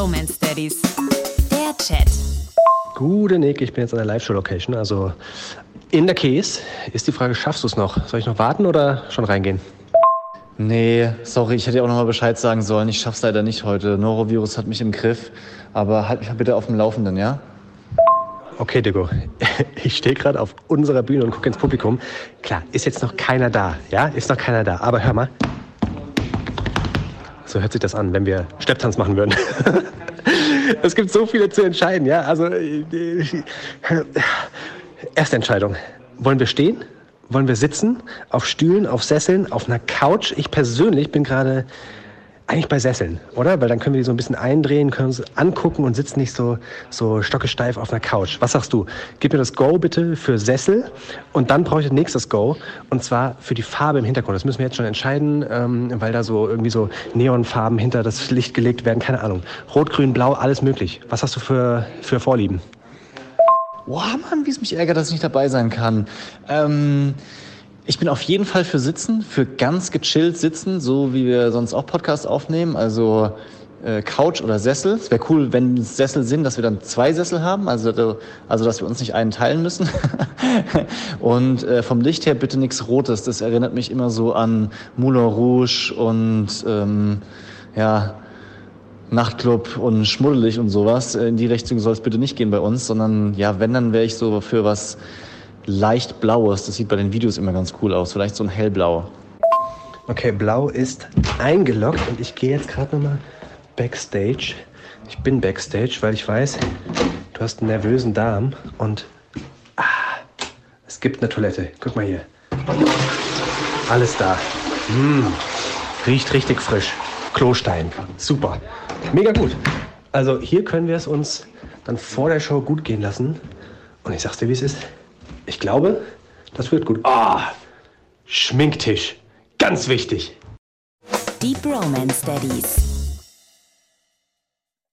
Bromance Daddies. Der Chat. Gute Nick, ich bin jetzt an der Live-Show-Location, also in der Case. Ist die Frage, schaffst du es noch? Soll ich noch warten oder schon reingehen? Nee, sorry, ich hätte dir auch nochmal Bescheid sagen sollen. Ich schaff's leider nicht heute. Norovirus hat mich im Griff. Aber halt mich mal bitte auf dem Laufenden, ja? Okay, Diggo. Ich stehe gerade auf unserer Bühne und gucke ins Publikum. Klar, ist jetzt noch keiner da, ja? Ist noch keiner da. Aber hör mal. So hört sich das an, wenn wir Stepptanz machen würden. es gibt so viele zu entscheiden, ja? Also, äh, erste Entscheidung. Wollen wir stehen? Wollen wir sitzen? Auf Stühlen, auf Sesseln, auf einer Couch? Ich persönlich bin gerade eigentlich bei Sesseln, oder? Weil dann können wir die so ein bisschen eindrehen, können uns angucken und sitzen nicht so, so stockesteif auf einer Couch. Was sagst du? Gib mir das Go bitte für Sessel und dann brauche ich das nächstes Go und zwar für die Farbe im Hintergrund. Das müssen wir jetzt schon entscheiden, ähm, weil da so irgendwie so Neonfarben hinter das Licht gelegt werden. Keine Ahnung. Rot, Grün, Blau, alles möglich. Was hast du für, für Vorlieben? Boah, Mann, wie es mich ärgert, dass ich nicht dabei sein kann. Ähm, ich bin auf jeden Fall für Sitzen, für ganz gechillt Sitzen, so wie wir sonst auch Podcasts aufnehmen. Also äh, Couch oder Sessel. Es wäre cool, wenn es Sessel sind, dass wir dann zwei Sessel haben, also, also dass wir uns nicht einen teilen müssen. und äh, vom Licht her bitte nichts Rotes. Das erinnert mich immer so an Moulin Rouge und ähm, ja, Nachtclub und schmuddelig und sowas. In die Richtung soll es bitte nicht gehen bei uns, sondern ja, wenn, dann wäre ich so für was leicht Blaues. Das sieht bei den Videos immer ganz cool aus. Vielleicht so ein hellblau. Okay, blau ist eingeloggt und ich gehe jetzt gerade nochmal backstage. Ich bin backstage, weil ich weiß, du hast einen nervösen Darm und ah, es gibt eine Toilette. Guck mal hier. Alles da. Mm, riecht richtig frisch. Klostein. Super. Mega gut. Also hier können wir es uns dann vor der Show gut gehen lassen. Und ich sag's dir, wie es ist. Ich glaube, das wird gut. Ah, Schminktisch. Ganz wichtig. Die Bromance Daddies.